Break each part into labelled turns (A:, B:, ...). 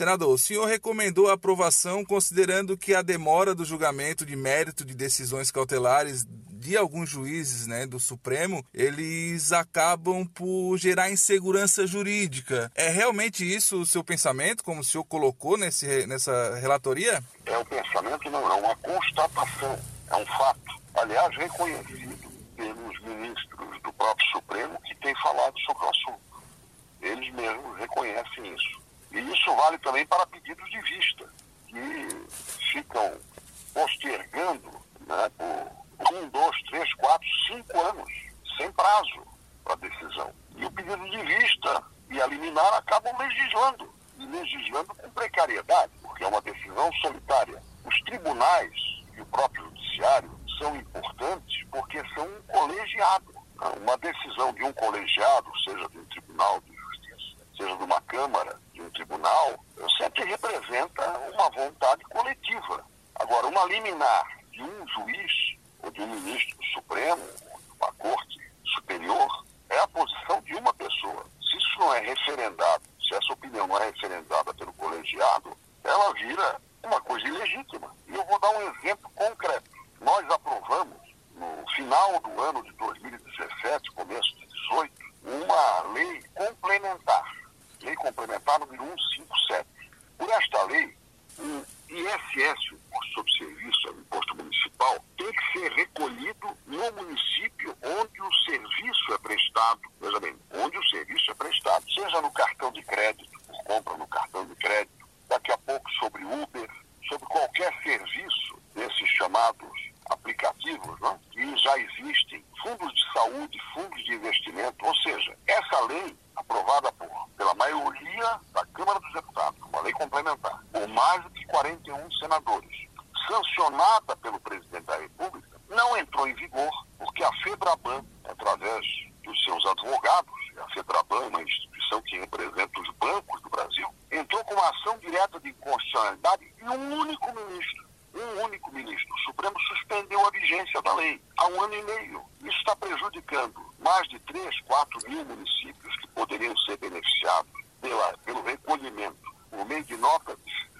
A: Senador, o senhor recomendou a aprovação considerando que a demora do julgamento de mérito de decisões cautelares de alguns juízes né, do Supremo, eles acabam por gerar insegurança jurídica. É realmente isso o seu pensamento, como o senhor colocou nesse, nessa relatoria?
B: É um pensamento, não, é uma constatação, é um fato. Aliás, reconhecido pelos ministros do próprio Supremo que têm falado sobre o assunto. Eles mesmos reconhecem isso. E isso vale também para pedidos de vista, que ficam postergando né, por um, dois, três, quatro, cinco anos, sem prazo para decisão. E o pedido de vista e a liminar acabam legislando, e legislando com precariedade, porque é uma decisão solitária. Os tribunais e o próprio judiciário são importantes porque são um colegiado. Uma decisão de um colegiado, seja de um tribunal de justiça, seja de uma Câmara, tribunal, sempre representa uma vontade coletiva. Agora, uma liminar de um juiz ou de um ministro Supremo, uma corte superior, é a posição de uma pessoa. Se isso não é referendado, se essa opinião não é referendada pelo colegiado, ela vira uma coisa ilegítima. E eu vou dar um exemplo concreto. Nós aprovamos, no final do ano de 2017, começo de 2018, uma lei complementar, complementar número 157. Por esta lei, o ISS, o imposto sobre serviço, o imposto municipal, tem que ser recolhido no município onde o serviço é prestado. Veja bem, onde o serviço é prestado, seja no cartão de crédito, por compra no cartão de crédito, daqui a pouco sobre Uber, sobre qualquer serviço desses chamados aplicativos, né, que já existem, fundos de saúde, fundos de investimento, ou seja, essa lei aprovada por, pela maioria da Câmara dos Deputados, uma lei complementar, por mais de 41 senadores, sancionada pelo presidente da República, não entrou em vigor porque a FEBRABAN, através dos seus advogados, a FEBRABAN é uma instituição que representa os bancos do Brasil, entrou com uma ação direta de inconstitucionalidade e um único ministro, um único ministro, o Supremo suspendeu a vigência da lei há um ano e meio. Isso está prejudicando mais de 3, 4 mil municípios que poderiam ser beneficiados pela, pelo recolhimento por meio de nota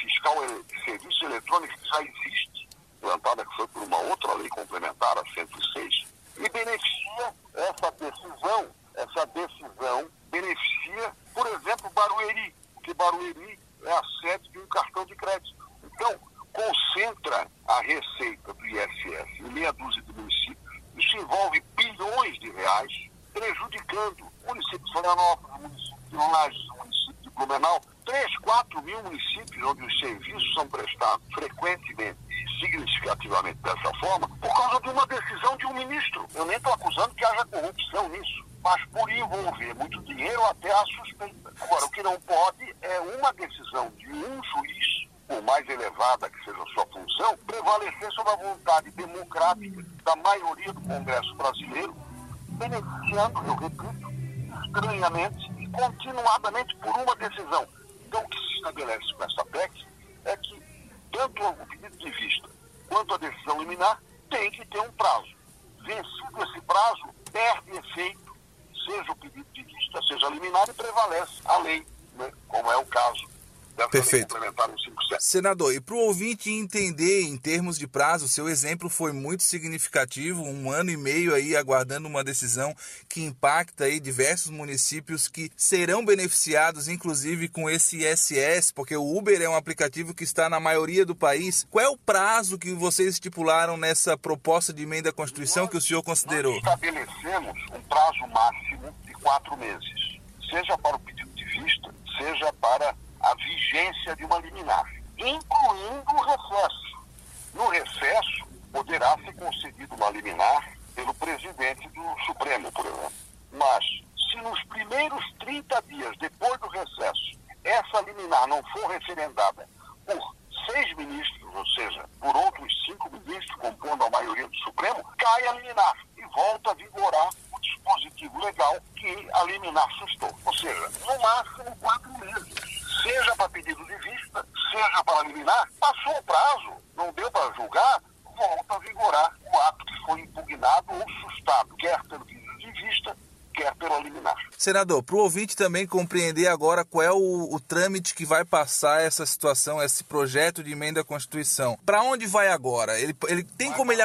B: fiscal de serviço eletrônico que já existe, plantada que foi por uma outra lei complementar, a 106, e beneficia essa decisão, essa decisão beneficia, por exemplo, Barueri, porque Barueri é a sede de um cartão de crédito. Então, concentra a receita do ISS em meia dúzia de municípios. Isso envolve bilhões de reais, prejudicando o município de Florianópolis, o município de Lages, o município de Blumenau, 3, 4 mil municípios onde os serviços são prestados frequentemente e significativamente dessa forma, por causa de uma decisão de um ministro. Eu nem estou acusando que haja corrupção nisso, mas por envolver muito dinheiro até a suspeita. Agora, o que não pode é uma decisão de um juiz por mais elevada que seja a sua função, prevalecer sobre a vontade democrática da maioria do Congresso brasileiro, beneficiando, eu repito, estranhamente e continuadamente por uma decisão. Então, o que se estabelece com essa PEC é que tanto o pedido de vista quanto a decisão liminar tem que ter um prazo. Vencido esse prazo, perde efeito, seja o pedido de vista, seja liminar, e prevalece a lei, né? como é o caso
A: Perfeito. Senador, e para o ouvinte entender em termos de prazo, seu exemplo foi muito significativo, um ano e meio aí aguardando uma decisão que impacta aí diversos municípios que serão beneficiados, inclusive com esse ISS, porque o Uber é um aplicativo que está na maioria do país. Qual é o prazo que vocês estipularam nessa proposta de emenda à Constituição nós, que o senhor considerou?
B: Estabelecemos um prazo máximo de quatro meses, seja para o pedido de vista, seja para a vigência de uma liminar, incluindo o recesso. No recesso, poderá ser concedido uma liminar pelo presidente do Supremo, por exemplo. Mas, se nos primeiros 30 dias depois do recesso, essa liminar não for referendada por seis ministros, ou seja, por outros cinco ministros compondo a maioria do Supremo, cai a liminar e volta a vigorar o dispositivo legal que a liminar sustou. Ou seja, no máximo quatro meses seja para pedido de vista, seja para liminar, passou o prazo, não julgar, volta a vigorar o ato que foi impugnado ou sustado, quer pelo pedido de vista, quer pelo liminar.
A: Senador, para o ouvinte também compreender agora qual é o, o, trâmite que vai passar essa situação, esse projeto de emenda à Constituição. Para onde vai agora? Ele, ele tem como ele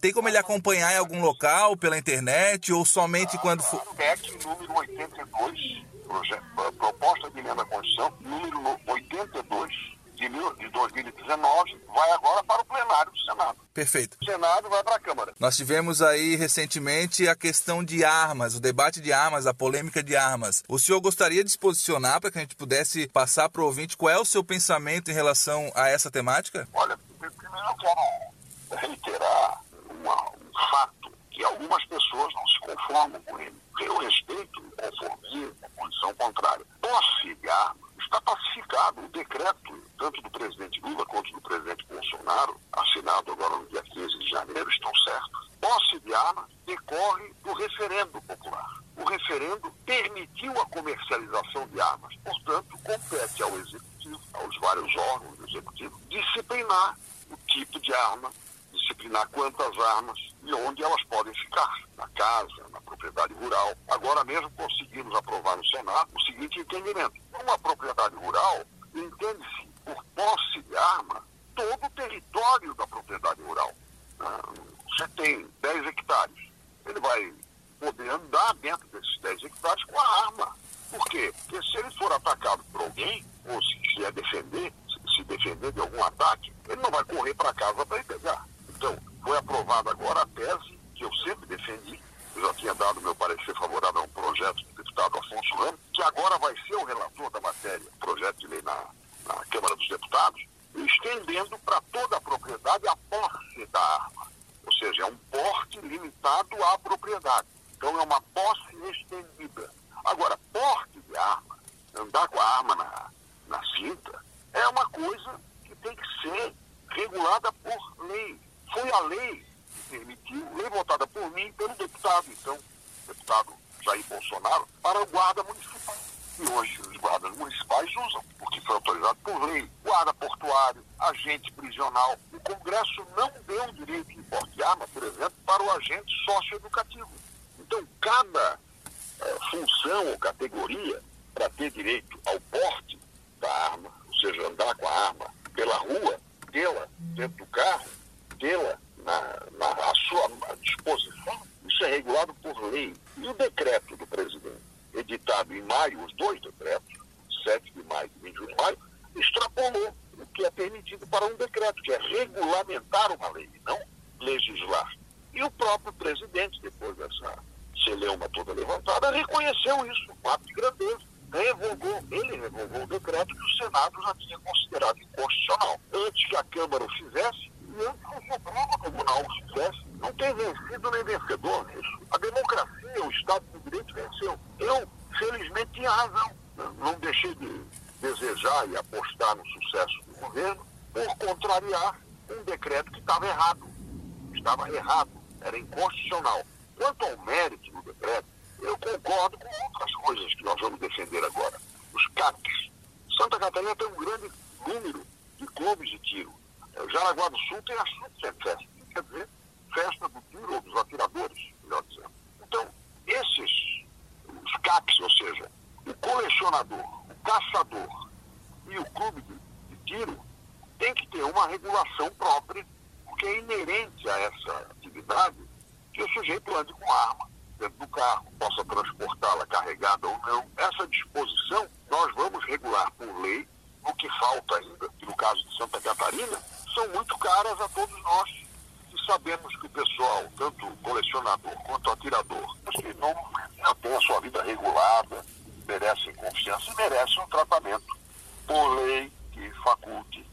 A: tem como ele acompanhar em algum local pela internet ou somente quando for?
B: PEC número 82, projeto, proposta de emenda à Constituição número 82 de, mil, de 2019 vai agora para o plenário do Senado.
A: Perfeito.
B: O Senado vai para a Câmara.
A: Nós tivemos aí recentemente a questão de armas, o debate de armas, a polêmica de armas. O senhor gostaria de se posicionar para que a gente pudesse passar para o ouvinte qual é o seu pensamento em relação a essa temática?
B: Olha, primeiro eu quero reiterar uma, um fato que algumas pessoas não se conformam com ele. Eu respeito o conformismo, a posição contrária. Posse de armas está pacificado o decreto, tanto do presidente Lula quanto do presidente Bolsonaro, assinado agora no dia 15 de janeiro, estão certos. Posse de arma decorre do referendo popular. O referendo permitiu a comercialização de armas. Portanto, compete ao Executivo, aos do Executivo, disciplinar o tipo de arma, disciplinar quantas armas e onde elas podem ficar, na casa, na propriedade rural. Agora mesmo conseguimos aprovar no Senado o seguinte entendimento. Uma propriedade rural entende-se por posse de arma todo o território da propriedade rural. Ah, você tem 10 hectares, ele vai poder andar dentro desses 10 hectares com a arma. Por quê? Porque se ele for atacado por alguém, ou se quiser defender, se defender de algum ataque, ele não vai correr para casa para ir pegar. Então, foi aprovada agora a tese que eu sempre defendi, eu já tinha dado meu parecer favorável a um projeto do deputado Afonso Ramos, que agora vai ser o relator da matéria, projeto de lei na, na Câmara dos Deputados, estendendo para toda a propriedade a posse da arma. Ou seja, é um porte limitado à propriedade. Então é uma posse estendida. Agora, porte de arma, andar com a arma na, na cinta, é uma coisa que tem que ser regulada por lei foi a lei que permitiu, lei votada por mim pelo deputado, então, deputado Jair Bolsonaro, para o guarda municipal. E hoje os guardas municipais usam, porque foi autorizado por lei. Guarda portuário, agente prisional. O Congresso não deu direito de porte arma, por exemplo, para o agente socioeducativo. Então, cada é, função ou categoria para ter direito ao porte da arma, ou seja, andar com a arma pela rua, tê-la dentro do carro, tê-la na, na a sua disposição, isso é regulado por lei. E o decreto do presidente, editado em maio, os dois decretos, 7 de maio e 21 de maio, extrapolou o que é permitido para um decreto, que é regulamentar uma lei, não legislar. E o próprio presidente, depois dessa celeuma toda levantada, reconheceu isso, um ato de grandeza. Revogou, ele revogou o decreto que o Senado já tinha considerado inconstitucional. A Câmara o fizesse, e antes que o Supremo Tribunal fizesse, não tem vencido nem vencedor nisso. A democracia, o Estado de Direito venceu. Eu, felizmente, tinha razão. Não deixei de desejar e apostar no sucesso do governo por contrariar um decreto que estava errado. Estava errado, era inconstitucional. Quanto ao mérito do decreto, eu concordo com outras coisas que nós vamos defender agora. Os CACs. Santa Catarina tem um grande número de clubes de tiro o Jaraguá do Sul tem a Festa, quer dizer, festa do tiro ou dos atiradores, melhor dizendo. Então, esses, CAPs, ou seja, o colecionador, o caçador e o clube de, de tiro, tem que ter uma regulação própria, porque é inerente a essa atividade que o sujeito ande com arma dentro do carro, possa transportá-la carregada ou não. Essa disposição nós vamos regular por lei, o que falta ainda, que no caso de Santa Catarina, são muito caras a todos nós. E sabemos que o pessoal, tanto colecionador quanto atirador, que não tem a sua vida regulada, merecem confiança e merecem um tratamento por lei que faculte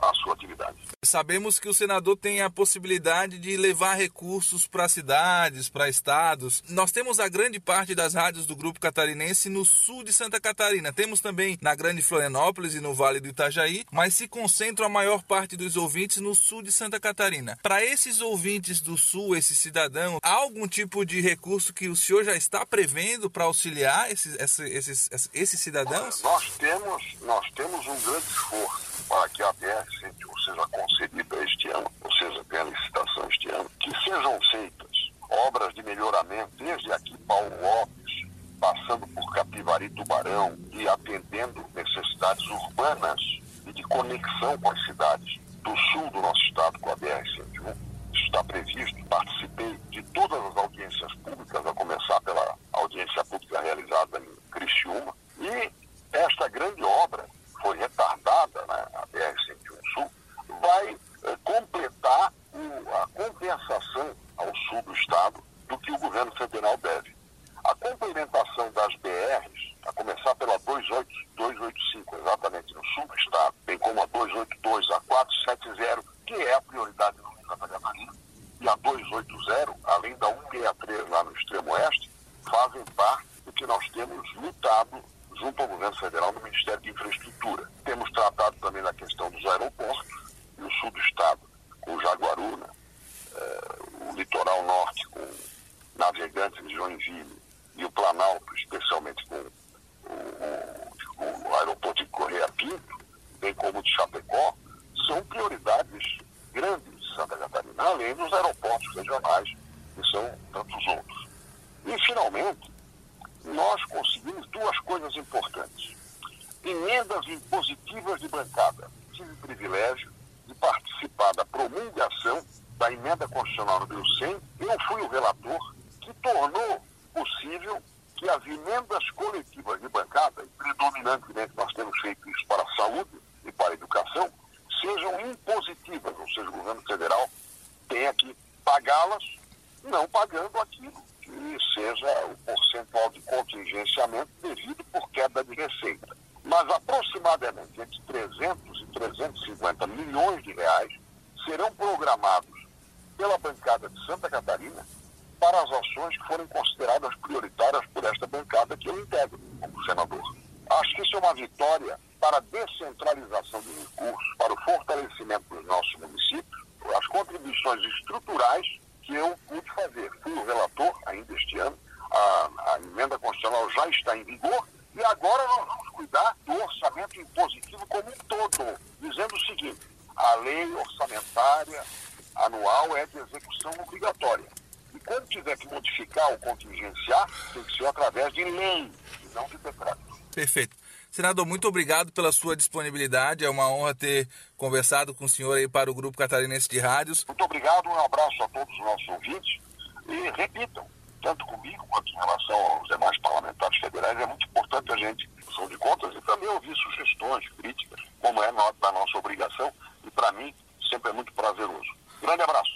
B: a sua atividade.
A: Sabemos que o senador tem a possibilidade de levar recursos para cidades, para estados. Nós temos a grande parte das rádios do Grupo Catarinense no sul de Santa Catarina. Temos também na Grande Florianópolis e no Vale do Itajaí, mas se concentra a maior parte dos ouvintes no sul de Santa Catarina. Para esses ouvintes do sul, esse cidadão, há algum tipo de recurso que o senhor já está prevendo para auxiliar esses, esses, esses, esses cidadãos?
B: Nós temos, nós temos um grande esforço para que a BR-101 seja concedida este ano, ou seja, tenha licitação este ano, que sejam feitas obras de melhoramento desde aqui, Paulo Lopes, passando por Capivari Tubarão e atendendo necessidades urbanas e de conexão com as cidades do sul do nosso estado com a BR-101. Isso está previsto. Participa Joinville e o Planalto, especialmente com o, o, o aeroporto de Correia Pinto, bem como o de Chapecó, são prioridades grandes de Santa Catarina, além dos aeroportos regionais, que são tantos outros. E, finalmente, nós conseguimos duas coisas importantes. Emendas impositivas de bancada. Tive o privilégio de participar da promulgação da emenda constitucional número 100. Eu fui o relator que tornou possível que as emendas coletivas de bancada, e predominantemente nós temos feito isso para a saúde e para a educação, sejam impositivas, ou seja, o governo federal tenha que pagá-las, não pagando aquilo que seja o percentual de contingenciamento devido por queda de receita. Mas aproximadamente entre 300 e 350 milhões de reais serão programados pela bancada de Santa Catarina para as ações que forem consideradas prioritárias por esta bancada que eu integro como senador. Acho que isso é uma vitória para a descentralização de recursos, para o fortalecimento dos nossos municípios, as contribuições estruturais que eu pude fazer. Fui o relator ainda este ano, a, a emenda constitucional já está em vigor e agora nós vamos cuidar do orçamento impositivo como um todo, dizendo o seguinte, a lei orçamentária anual é de execução obrigatória. E quando tiver que modificar ou contingenciar, tem que ser através de lei, e não de decreto.
A: Perfeito. Senador, muito obrigado pela sua disponibilidade. É uma honra ter conversado com o senhor aí para o Grupo Catarinense de Rádios.
B: Muito obrigado, um abraço a todos os nossos ouvintes. E repitam, tanto comigo quanto em relação aos demais parlamentares federais, é muito importante a gente, são de contas, e também ouvir sugestões, críticas, como é da nossa obrigação, e para mim sempre é muito prazeroso. Grande abraço.